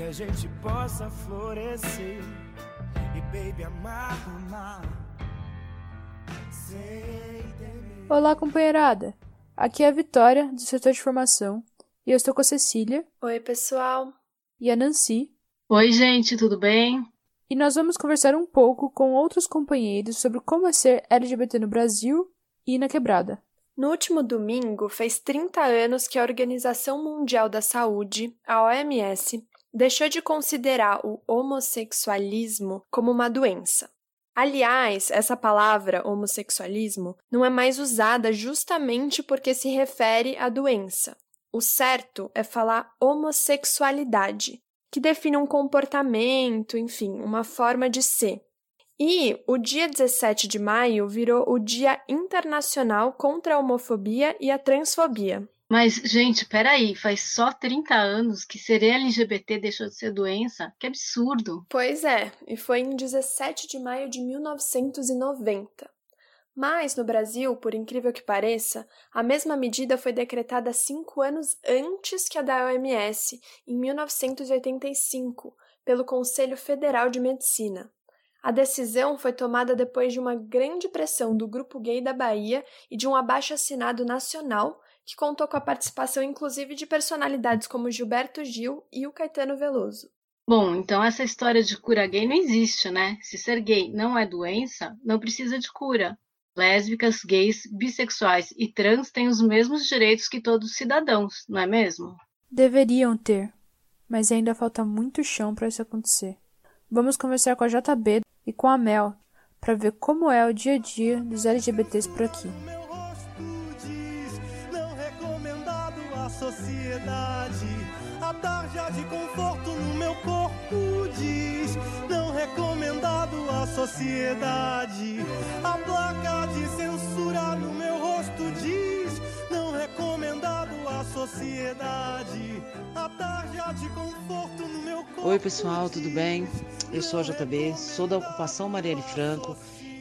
que a gente possa florescer e baby amar, amar. Olá, companheirada. Aqui é a Vitória, do setor de formação, e eu estou com a Cecília. Oi, pessoal. E a Nancy. Oi, gente, tudo bem? E nós vamos conversar um pouco com outros companheiros sobre como é ser LGBT no Brasil e na Quebrada. No último domingo, fez 30 anos que a Organização Mundial da Saúde, a OMS, deixou de considerar o homossexualismo como uma doença. Aliás, essa palavra homossexualismo não é mais usada justamente porque se refere à doença. O certo é falar homossexualidade, que define um comportamento, enfim, uma forma de ser. E o dia 17 de maio virou o Dia Internacional contra a Homofobia e a Transfobia. Mas, gente, peraí, faz só 30 anos que ser LGBT deixou de ser doença? Que absurdo! Pois é, e foi em 17 de maio de 1990. Mas, no Brasil, por incrível que pareça, a mesma medida foi decretada cinco anos antes que a da OMS, em 1985, pelo Conselho Federal de Medicina. A decisão foi tomada depois de uma grande pressão do Grupo Gay da Bahia e de um abaixo-assinado nacional que contou com a participação inclusive de personalidades como Gilberto Gil e o Caetano Veloso. Bom, então essa história de cura gay não existe, né? Se ser gay não é doença, não precisa de cura. Lésbicas, gays, bissexuais e trans têm os mesmos direitos que todos os cidadãos, não é mesmo? Deveriam ter, mas ainda falta muito chão para isso acontecer. Vamos conversar com a JB e com a Mel para ver como é o dia a dia dos LGBTs por aqui. Sociedade. A tarja de conforto no meu corpo diz: não recomendado à sociedade. A placa de censura no meu rosto diz: não recomendado à sociedade. A tarja de conforto no meu corpo. Oi, pessoal, tudo bem? Eu sou a JB, sou da ocupação Marielle Franco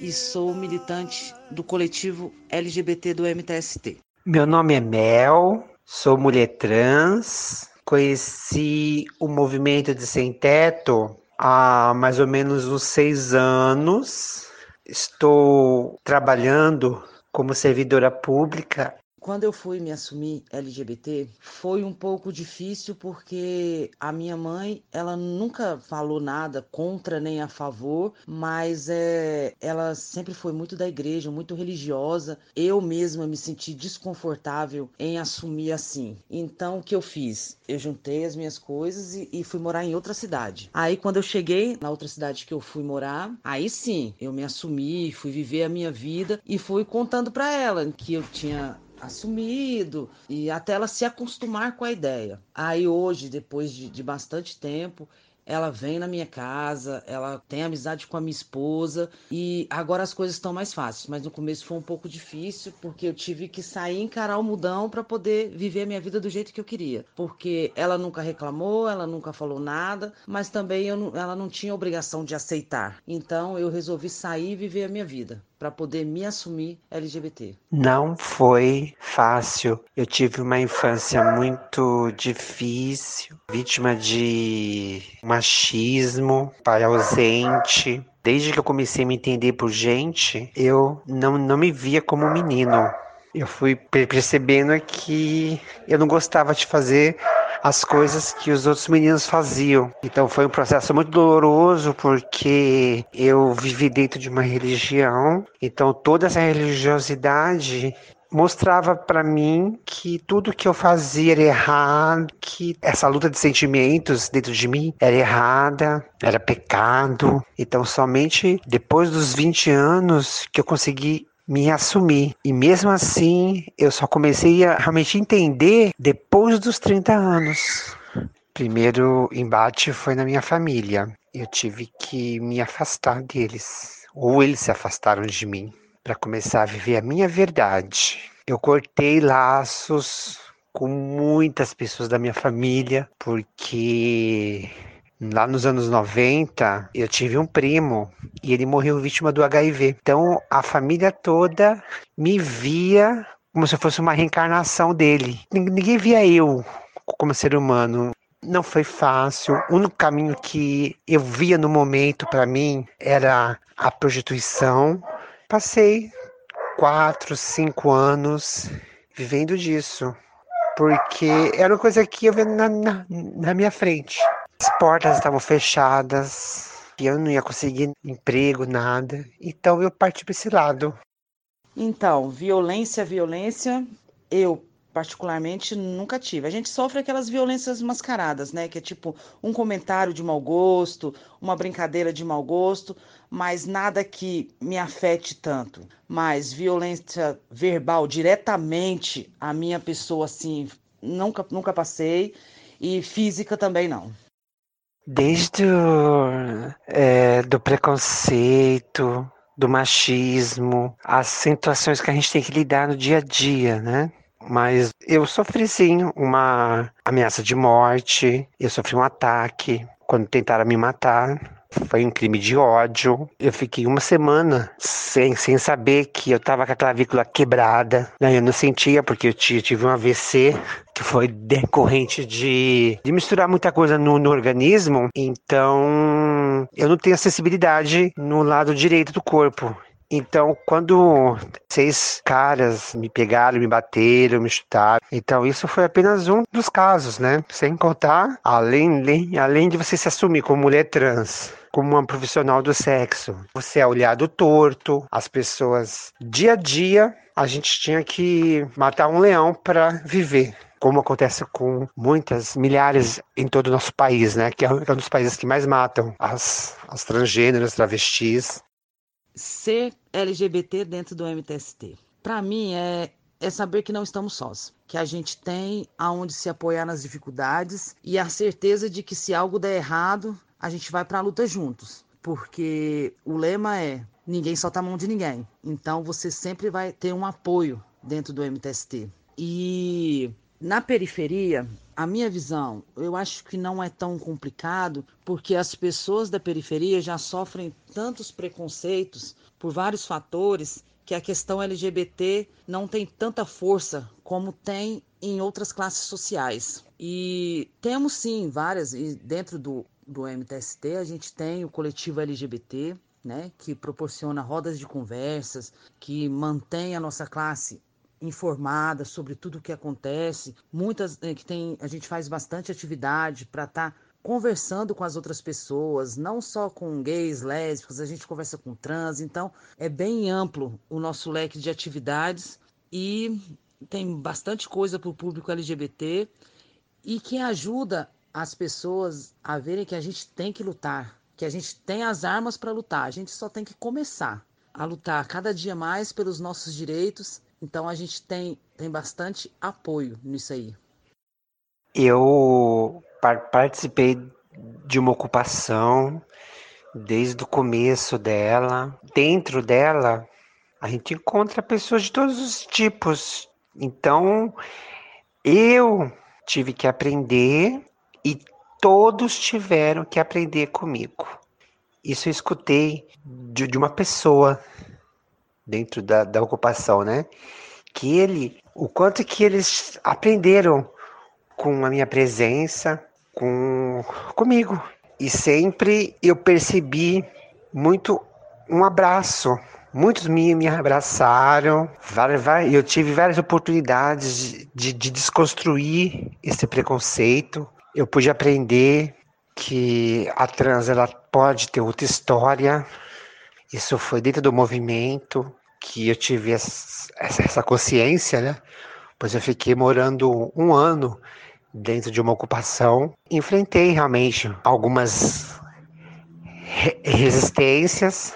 e sou militante do coletivo LGBT do MTST. Meu nome é Mel, Sou mulher trans, conheci o movimento de sem teto há mais ou menos uns seis anos. Estou trabalhando como servidora pública quando eu fui me assumir LGBT, foi um pouco difícil porque a minha mãe, ela nunca falou nada contra nem a favor, mas é, ela sempre foi muito da igreja, muito religiosa. Eu mesma me senti desconfortável em assumir assim. Então, o que eu fiz? Eu juntei as minhas coisas e, e fui morar em outra cidade. Aí, quando eu cheguei na outra cidade que eu fui morar, aí sim, eu me assumi, fui viver a minha vida e fui contando para ela que eu tinha assumido e até ela se acostumar com a ideia. Aí hoje, depois de, de bastante tempo, ela vem na minha casa, ela tem amizade com a minha esposa e agora as coisas estão mais fáceis, mas no começo foi um pouco difícil porque eu tive que sair encarar o mudão para poder viver a minha vida do jeito que eu queria, porque ela nunca reclamou, ela nunca falou nada, mas também eu, ela não tinha obrigação de aceitar. Então eu resolvi sair e viver a minha vida para poder me assumir LGBT? Não foi fácil. Eu tive uma infância muito difícil, vítima de machismo, pai ausente. Desde que eu comecei a me entender por gente, eu não, não me via como menino. Eu fui percebendo que eu não gostava de fazer as coisas que os outros meninos faziam. Então foi um processo muito doloroso porque eu vivi dentro de uma religião, então toda essa religiosidade mostrava para mim que tudo que eu fazia era errado, que essa luta de sentimentos dentro de mim era errada, era pecado. Então somente depois dos 20 anos que eu consegui me assumir. E mesmo assim, eu só comecei a realmente entender depois dos 30 anos. Primeiro embate foi na minha família. Eu tive que me afastar deles, ou eles se afastaram de mim, para começar a viver a minha verdade. Eu cortei laços com muitas pessoas da minha família, porque Lá nos anos 90, eu tive um primo e ele morreu vítima do HIV. Então, a família toda me via como se fosse uma reencarnação dele. Ninguém via eu como ser humano. Não foi fácil. O único caminho que eu via no momento para mim era a prostituição. Passei quatro, cinco anos vivendo disso, porque era uma coisa que eu via na, na, na minha frente. As portas estavam fechadas, e eu não ia conseguir emprego, nada. Então eu parti para esse lado. Então, violência, violência, eu particularmente nunca tive. A gente sofre aquelas violências mascaradas, né? Que é tipo um comentário de mau gosto, uma brincadeira de mau gosto, mas nada que me afete tanto. Mas violência verbal diretamente a minha pessoa, assim, nunca, nunca passei. E física também não. Desde o é, do preconceito, do machismo, as situações que a gente tem que lidar no dia a dia, né? Mas eu sofri sim uma ameaça de morte, eu sofri um ataque quando tentaram me matar. Foi um crime de ódio. Eu fiquei uma semana sem, sem saber que eu tava com a clavícula quebrada. Né? Eu não sentia porque eu tive um AVC que foi decorrente de, de misturar muita coisa no, no organismo. Então, eu não tenho acessibilidade no lado direito do corpo. Então, quando seis caras me pegaram, me bateram, me chutaram, então isso foi apenas um dos casos, né? Sem contar, além, além de você se assumir como mulher trans, como uma profissional do sexo, você é olhado torto, as pessoas, dia a dia, a gente tinha que matar um leão para viver como acontece com muitas, milhares em todo o nosso país, né? Que é um dos países que mais matam as, as transgêneros, travestis ser LGBT dentro do MTST. Para mim é é saber que não estamos sós, que a gente tem aonde se apoiar nas dificuldades e a certeza de que se algo der errado, a gente vai para a luta juntos, porque o lema é ninguém solta a mão de ninguém. Então você sempre vai ter um apoio dentro do MTST. E na periferia, a minha visão, eu acho que não é tão complicado, porque as pessoas da periferia já sofrem tantos preconceitos por vários fatores que a questão LGBT não tem tanta força como tem em outras classes sociais. E temos sim várias, e dentro do, do MTST a gente tem o coletivo LGBT, né, que proporciona rodas de conversas, que mantém a nossa classe informada sobre tudo o que acontece. Muitas eh, que tem, a gente faz bastante atividade para estar tá conversando com as outras pessoas, não só com gays, lésbicos, a gente conversa com trans, então é bem amplo o nosso leque de atividades e tem bastante coisa para o público LGBT e que ajuda as pessoas a verem que a gente tem que lutar, que a gente tem as armas para lutar, a gente só tem que começar a lutar cada dia mais pelos nossos direitos então a gente tem, tem bastante apoio nisso aí. Eu participei de uma ocupação desde o começo dela. Dentro dela, a gente encontra pessoas de todos os tipos. Então, eu tive que aprender e todos tiveram que aprender comigo. Isso eu escutei de, de uma pessoa dentro da, da ocupação, né? Que ele, o quanto que eles aprenderam com a minha presença, com comigo. E sempre eu percebi muito um abraço. Muitos me, me abraçaram, eu tive várias oportunidades de, de, de desconstruir esse preconceito. Eu pude aprender que a trans ela pode ter outra história, isso foi dentro do movimento que eu tive essa, consciência, né? Pois eu fiquei morando um ano dentro de uma ocupação. Enfrentei realmente algumas re resistências,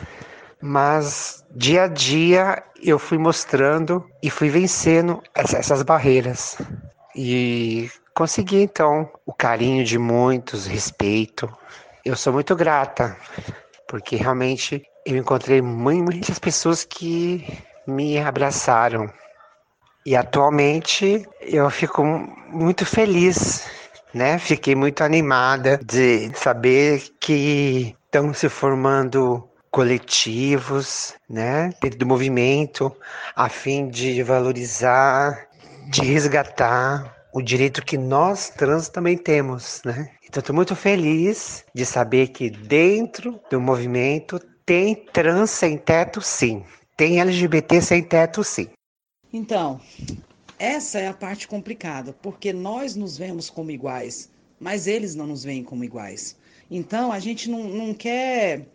mas dia a dia eu fui mostrando e fui vencendo essas barreiras. E consegui então o carinho de muitos, respeito. Eu sou muito grata, porque realmente eu encontrei muitas pessoas que me abraçaram. E atualmente eu fico muito feliz, né? Fiquei muito animada de saber que estão se formando coletivos, né, dentro do movimento, a fim de valorizar, de resgatar o direito que nós trans também temos, né? Então estou muito feliz de saber que dentro do movimento tem trans sem teto sim, tem LGBT sem teto sim. Então, essa é a parte complicada, porque nós nos vemos como iguais, mas eles não nos veem como iguais. Então, a gente não, não quer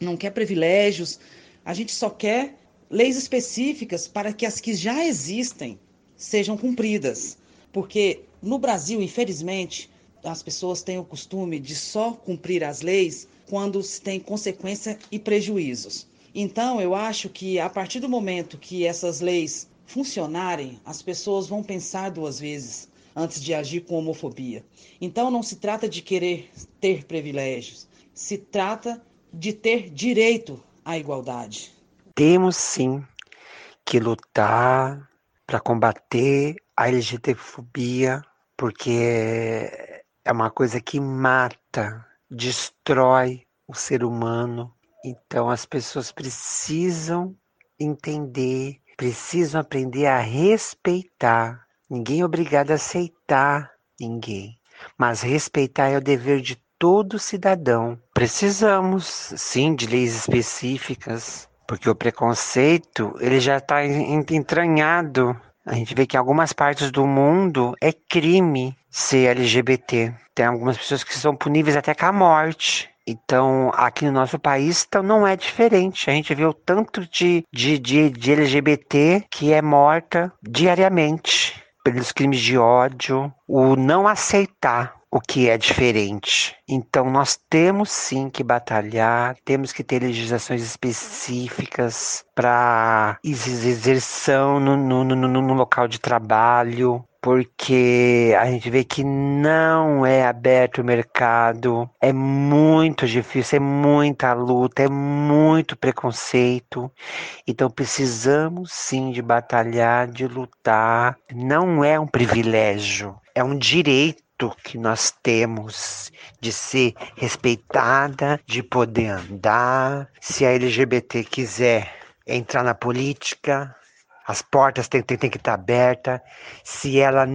não quer privilégios, a gente só quer leis específicas para que as que já existem sejam cumpridas. Porque no Brasil, infelizmente, as pessoas têm o costume de só cumprir as leis quando se tem consequência e prejuízos. Então, eu acho que a partir do momento que essas leis funcionarem, as pessoas vão pensar duas vezes antes de agir com homofobia. Então não se trata de querer ter privilégios, se trata de ter direito à igualdade. Temos sim que lutar para combater a LGBTfobia, porque é uma coisa que mata, destrói o ser humano. Então as pessoas precisam entender precisam aprender a respeitar. Ninguém é obrigado a aceitar ninguém, mas respeitar é o dever de todo cidadão. Precisamos, sim, de leis específicas, porque o preconceito ele já está entranhado. A gente vê que em algumas partes do mundo é crime ser LGBT. Tem algumas pessoas que são puníveis até com a morte. Então, aqui no nosso país então, não é diferente. A gente vê o tanto de, de, de, de LGBT que é morta diariamente pelos crimes de ódio, o não aceitar o que é diferente. Então, nós temos sim que batalhar, temos que ter legislações específicas para exerção no, no, no, no, local de trabalho, porque a gente vê que não é aberto o mercado, é muito difícil, é muita luta, é muito preconceito. Então precisamos sim de batalhar, de lutar. Não é um privilégio, é um direito que nós temos de ser respeitada, de poder andar. Se a LGBT quiser entrar na política, as portas têm, têm, têm que estar abertas. Se ela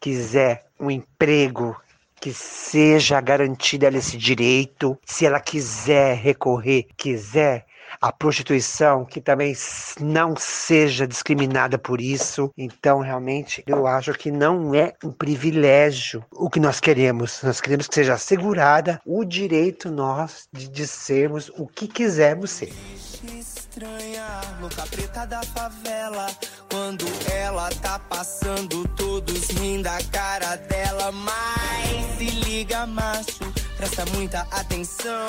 quiser um emprego que seja garantida esse direito, se ela quiser recorrer, quiser a prostituição que também não seja discriminada por isso. Então, realmente, eu acho que não é um privilégio o que nós queremos. Nós queremos que seja assegurada o direito nós de, de sermos o que quisermos ser estranha, louca preta da favela. Quando ela tá passando, todos rindo da cara dela. Mas se liga, macho, presta muita atenção.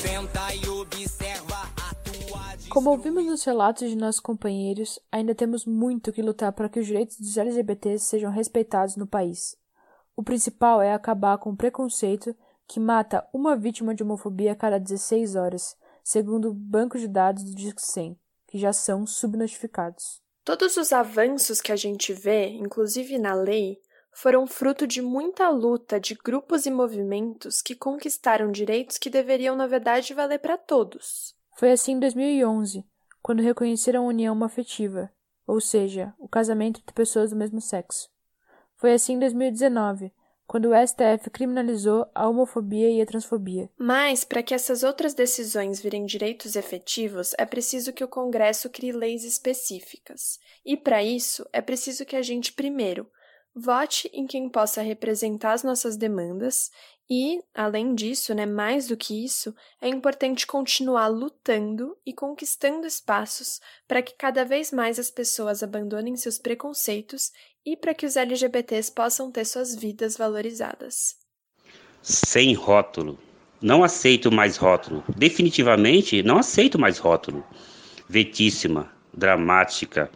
Senta e observa a. Como ouvimos nos relatos de nossos companheiros, ainda temos muito que lutar para que os direitos dos LGBTs sejam respeitados no país. O principal é acabar com o preconceito que mata uma vítima de homofobia a cada 16 horas segundo o banco de dados do Disque 100, que já são subnotificados. Todos os avanços que a gente vê, inclusive na lei, foram fruto de muita luta de grupos e movimentos que conquistaram direitos que deveriam, na verdade, valer para todos. Foi assim em 2011, quando reconheceram a união afetiva, ou seja, o casamento entre pessoas do mesmo sexo. Foi assim em 2019, quando o STF criminalizou a homofobia e a transfobia. Mas, para que essas outras decisões virem direitos efetivos, é preciso que o Congresso crie leis específicas. E, para isso, é preciso que a gente, primeiro, vote em quem possa representar as nossas demandas e, além disso, né, mais do que isso, é importante continuar lutando e conquistando espaços para que cada vez mais as pessoas abandonem seus preconceitos e para que os LGBTs possam ter suas vidas valorizadas. Sem rótulo. Não aceito mais rótulo. Definitivamente não aceito mais rótulo. Vetíssima, dramática,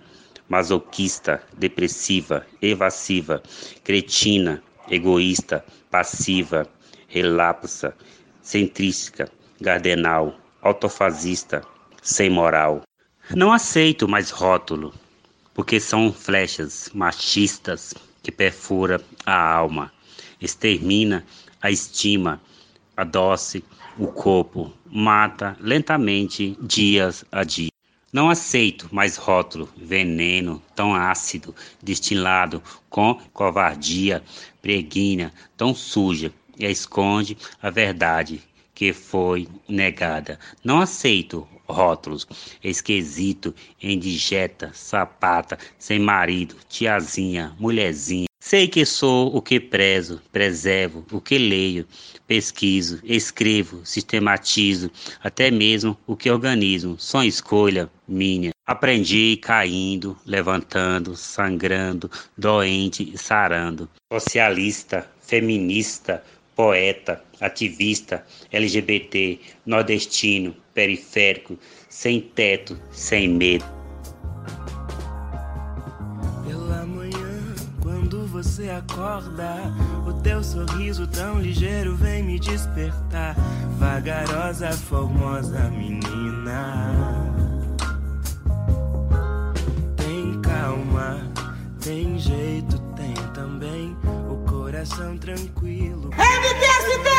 masoquista, depressiva, evasiva, cretina, egoísta, passiva, relapsa, centrística, gardenal, autofasista, sem moral. Não aceito mais rótulo porque são flechas machistas que perfura a alma, extermina a estima, adoce o corpo, mata lentamente dias a dia. Não aceito mais rótulo, veneno tão ácido, destilado com covardia, preguinha tão suja esconde a verdade que foi negada. Não aceito rótulos, esquisito, indigeta, sapata, sem marido, tiazinha, mulherzinha. Sei que sou o que prezo, preservo, o que leio, pesquiso, escrevo, sistematizo, até mesmo o que organizo. Só escolha minha. Aprendi caindo, levantando, sangrando, doente e sarando. Socialista, feminista, poeta, ativista, LGBT, nordestino, periférico, sem teto, sem medo. Pela manhã, quando você acorda, o teu sorriso tão ligeiro vem me despertar. Vagarosa, formosa menina. Tem calma, tem jeito, coração tranquilo. MTST!